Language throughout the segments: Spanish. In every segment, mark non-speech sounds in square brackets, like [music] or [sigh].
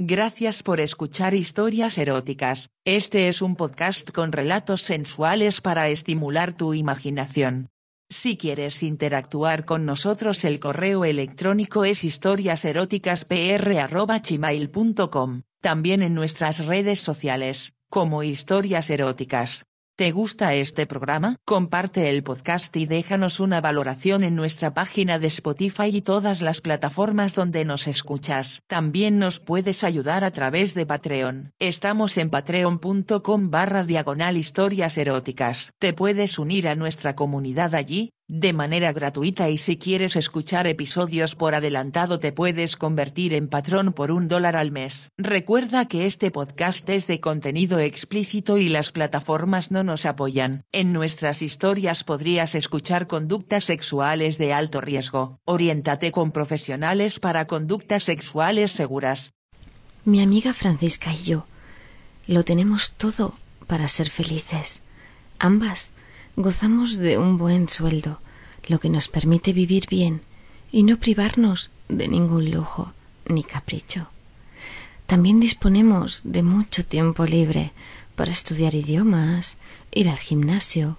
Gracias por escuchar historias eróticas. Este es un podcast con relatos sensuales para estimular tu imaginación. Si quieres interactuar con nosotros el correo electrónico es historiaseroticaspr.gmail.com, también en nuestras redes sociales, como historias eróticas. ¿Te gusta este programa? Comparte el podcast y déjanos una valoración en nuestra página de Spotify y todas las plataformas donde nos escuchas. También nos puedes ayudar a través de Patreon. Estamos en patreon.com barra diagonal historias eróticas. Te puedes unir a nuestra comunidad allí, de manera gratuita y si quieres escuchar episodios por adelantado te puedes convertir en patrón por un dólar al mes. Recuerda que este podcast es de contenido explícito y las plataformas no nos apoyan. En nuestras historias podrías escuchar conductas sexuales de alto riesgo. Oriéntate con profesionales para conductas sexuales seguras. Mi amiga Francisca y yo lo tenemos todo para ser felices. Ambas gozamos de un buen sueldo, lo que nos permite vivir bien y no privarnos de ningún lujo ni capricho. También disponemos de mucho tiempo libre para estudiar idiomas, ir al gimnasio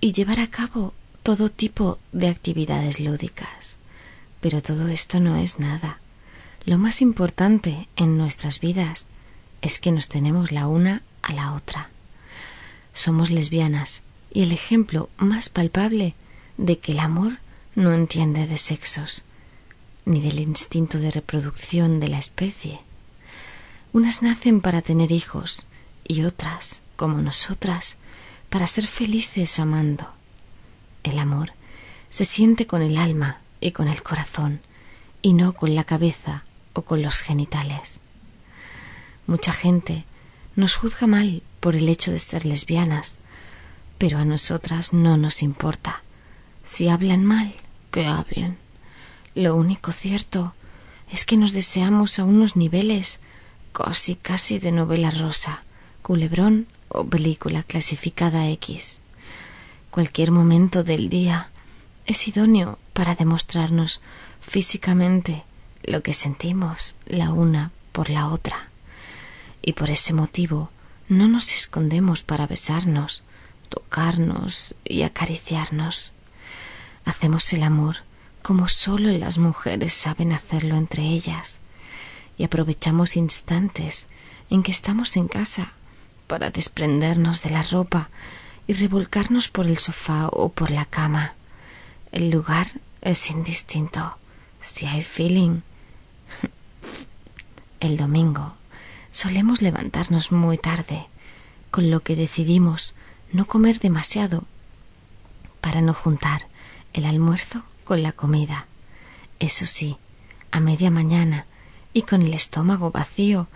y llevar a cabo todo tipo de actividades lúdicas. Pero todo esto no es nada. Lo más importante en nuestras vidas es que nos tenemos la una a la otra. Somos lesbianas y el ejemplo más palpable de que el amor no entiende de sexos, ni del instinto de reproducción de la especie. Unas nacen para tener hijos y otras, como nosotras, para ser felices amando. El amor se siente con el alma y con el corazón, y no con la cabeza o con los genitales. Mucha gente nos juzga mal por el hecho de ser lesbianas, pero a nosotras no nos importa. Si hablan mal, que hablen. Lo único cierto es que nos deseamos a unos niveles casi casi de novela rosa, culebrón o película clasificada X. Cualquier momento del día es idóneo para demostrarnos físicamente lo que sentimos la una por la otra. Y por ese motivo no nos escondemos para besarnos, tocarnos y acariciarnos. Hacemos el amor como solo las mujeres saben hacerlo entre ellas y aprovechamos instantes en que estamos en casa para desprendernos de la ropa y revolcarnos por el sofá o por la cama. El lugar es indistinto. Si hay feeling. [laughs] El domingo solemos levantarnos muy tarde, con lo que decidimos no comer demasiado para no juntar el almuerzo con la comida. Eso sí, a media mañana y con el estómago vacío,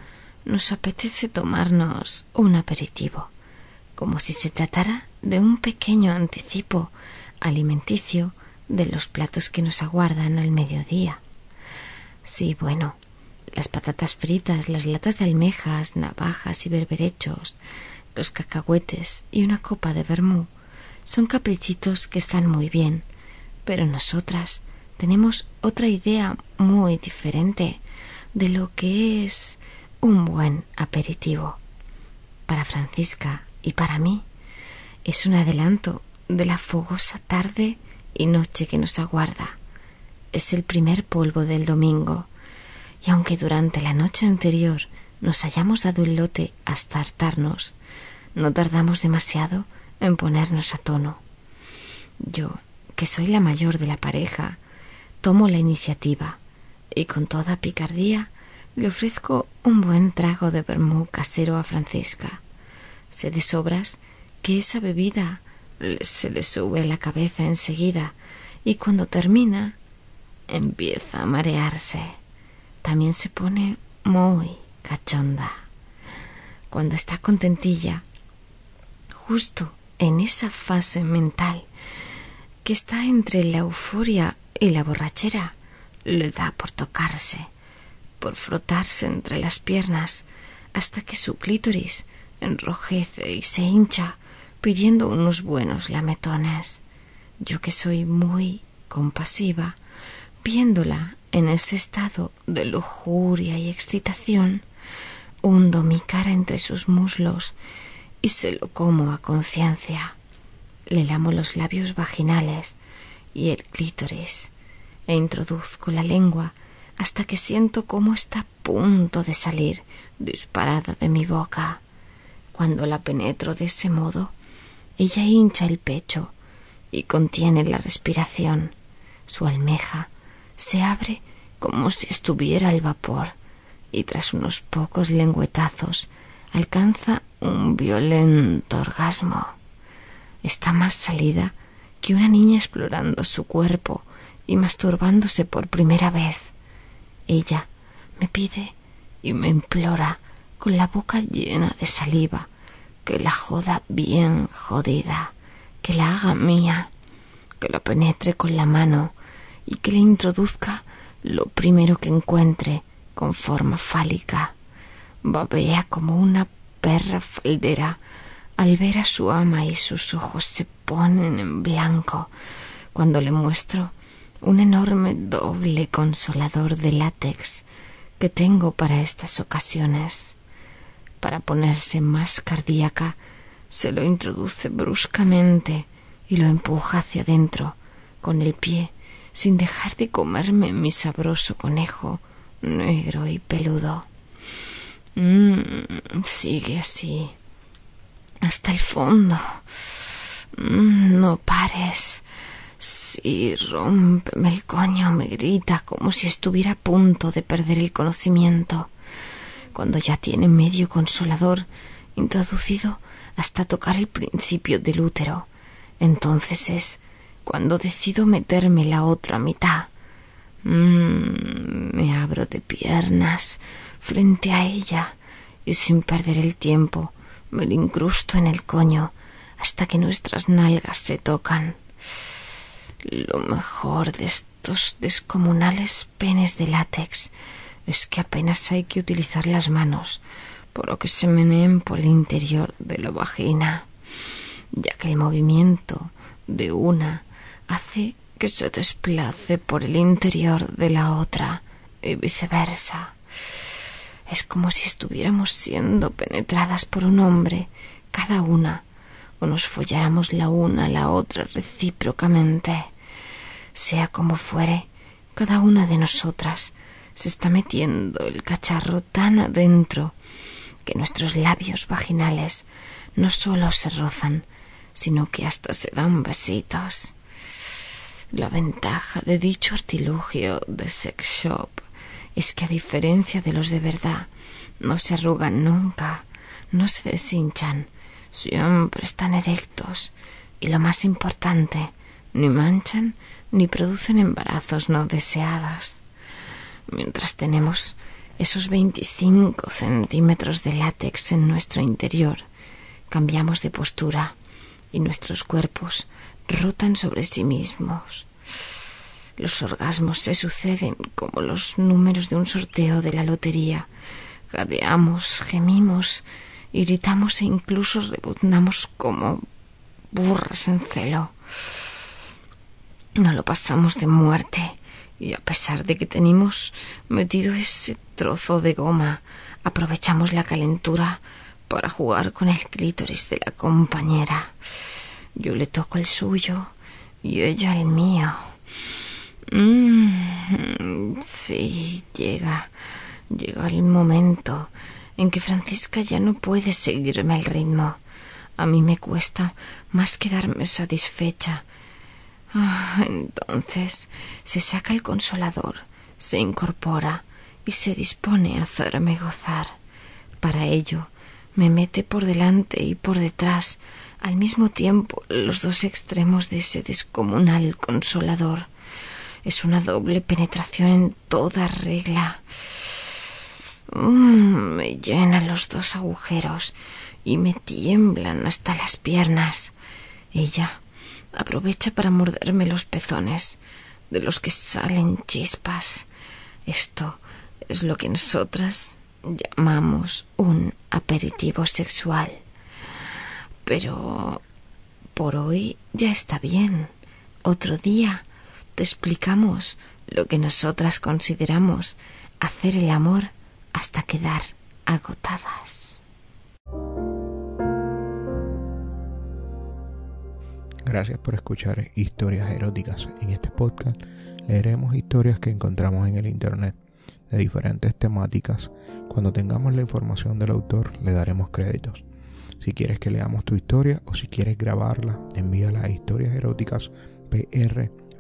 nos apetece tomarnos un aperitivo, como si se tratara de un pequeño anticipo alimenticio de los platos que nos aguardan al mediodía. Sí, bueno, las patatas fritas, las latas de almejas, navajas y berberechos, los cacahuetes y una copa de vermú son caprichitos que están muy bien, pero nosotras tenemos otra idea muy diferente de lo que es un buen aperitivo. Para Francisca y para mí es un adelanto de la fogosa tarde y noche que nos aguarda. Es el primer polvo del domingo, y aunque durante la noche anterior nos hayamos dado el lote hasta hartarnos, no tardamos demasiado en ponernos a tono. Yo, que soy la mayor de la pareja, tomo la iniciativa y con toda picardía le ofrezco un buen trago de vermú casero a Francisca. Sé de sobras que esa bebida se le sube la cabeza enseguida y cuando termina empieza a marearse. También se pone muy cachonda. Cuando está contentilla, justo en esa fase mental que está entre la euforia y la borrachera, le da por tocarse, por frotarse entre las piernas, hasta que su clítoris enrojece y se hincha, pidiendo unos buenos lametones. Yo que soy muy compasiva, viéndola en ese estado de lujuria y excitación, Hundo mi cara entre sus muslos y se lo como a conciencia. Le lamo los labios vaginales y el clítoris e introduzco la lengua hasta que siento cómo está a punto de salir disparada de mi boca. Cuando la penetro de ese modo, ella hincha el pecho y contiene la respiración. Su almeja se abre como si estuviera al vapor y tras unos pocos lengüetazos alcanza un violento orgasmo. Está más salida que una niña explorando su cuerpo y masturbándose por primera vez. Ella me pide y me implora con la boca llena de saliva que la joda bien jodida, que la haga mía, que la penetre con la mano y que le introduzca lo primero que encuentre con forma fálica. Babea como una perra faldera al ver a su ama y sus ojos se ponen en blanco cuando le muestro un enorme doble consolador de látex que tengo para estas ocasiones. Para ponerse más cardíaca, se lo introduce bruscamente y lo empuja hacia adentro con el pie sin dejar de comerme mi sabroso conejo negro y peludo. Mm, sigue así hasta el fondo. Mm, no pares. Sí, rómpeme el coño, me grita como si estuviera a punto de perder el conocimiento. Cuando ya tiene medio consolador introducido hasta tocar el principio del útero, entonces es cuando decido meterme la otra mitad. Mm, de piernas frente a ella y sin perder el tiempo me lo incrusto en el coño hasta que nuestras nalgas se tocan. Lo mejor de estos descomunales penes de látex es que apenas hay que utilizar las manos, por lo que se meneen por el interior de la vagina, ya que el movimiento de una hace que se desplace por el interior de la otra y viceversa. Es como si estuviéramos siendo penetradas por un hombre, cada una, o nos folláramos la una a la otra recíprocamente. Sea como fuere, cada una de nosotras se está metiendo el cacharro tan adentro que nuestros labios vaginales no solo se rozan, sino que hasta se dan besitos. La ventaja de dicho artilugio de sex shop es que a diferencia de los de verdad, no se arrugan nunca, no se deshinchan, siempre están erectos y lo más importante, ni manchan ni producen embarazos no deseados. Mientras tenemos esos veinticinco centímetros de látex en nuestro interior, cambiamos de postura y nuestros cuerpos rotan sobre sí mismos. Los orgasmos se suceden como los números de un sorteo de la lotería. Jadeamos, gemimos, gritamos e incluso rebuznamos como burras en celo. No lo pasamos de muerte y a pesar de que tenemos metido ese trozo de goma, aprovechamos la calentura para jugar con el clítoris de la compañera. Yo le toco el suyo y ella el mío. Mm, sí, llega, llega el momento en que Francisca ya no puede seguirme el ritmo. A mí me cuesta más quedarme satisfecha Ah, entonces se saca el consolador, se incorpora y se dispone a hacerme gozar. Para ello me mete por delante y por detrás al mismo tiempo los dos extremos de ese descomunal consolador. Es una doble penetración en toda regla. Mm, me llenan los dos agujeros y me tiemblan hasta las piernas. Ella aprovecha para morderme los pezones, de los que salen chispas. Esto es lo que nosotras llamamos un aperitivo sexual. Pero por hoy ya está bien. Otro día te explicamos lo que nosotras consideramos hacer el amor hasta quedar agotadas. Gracias por escuchar historias eróticas. En este podcast leeremos historias que encontramos en el Internet de diferentes temáticas. Cuando tengamos la información del autor le daremos créditos. Si quieres que leamos tu historia o si quieres grabarla, envíala a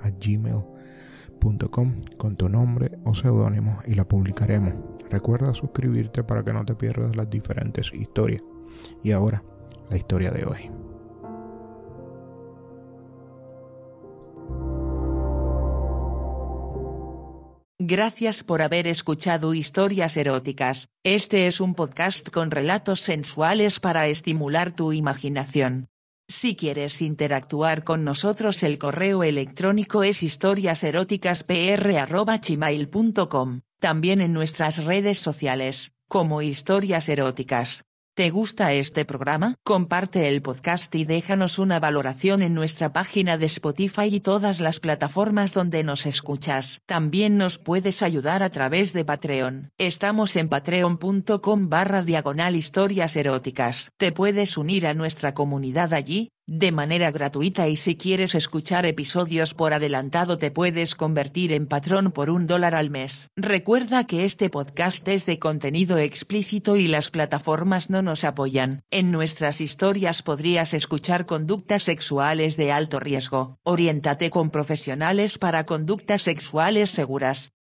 historiaseróticas.pr@gmail.com con tu nombre o seudónimo y la publicaremos. Recuerda suscribirte para que no te pierdas las diferentes historias. Y ahora, la historia de hoy. Gracias por haber escuchado historias eróticas. Este es un podcast con relatos sensuales para estimular tu imaginación. Si quieres interactuar con nosotros el correo electrónico es historiaseroticaspr.gmail.com, también en nuestras redes sociales, como historias eróticas. ¿Te gusta este programa? Comparte el podcast y déjanos una valoración en nuestra página de Spotify y todas las plataformas donde nos escuchas. También nos puedes ayudar a través de Patreon. Estamos en patreon.com barra diagonal historias eróticas. Te puedes unir a nuestra comunidad allí, de manera gratuita y si quieres escuchar episodios por adelantado te puedes convertir en patrón por un dólar al mes. Recuerda que este podcast es de contenido explícito y las plataformas no nos apoyan. En nuestras historias podrías escuchar conductas sexuales de alto riesgo. Oriéntate con profesionales para conductas sexuales seguras.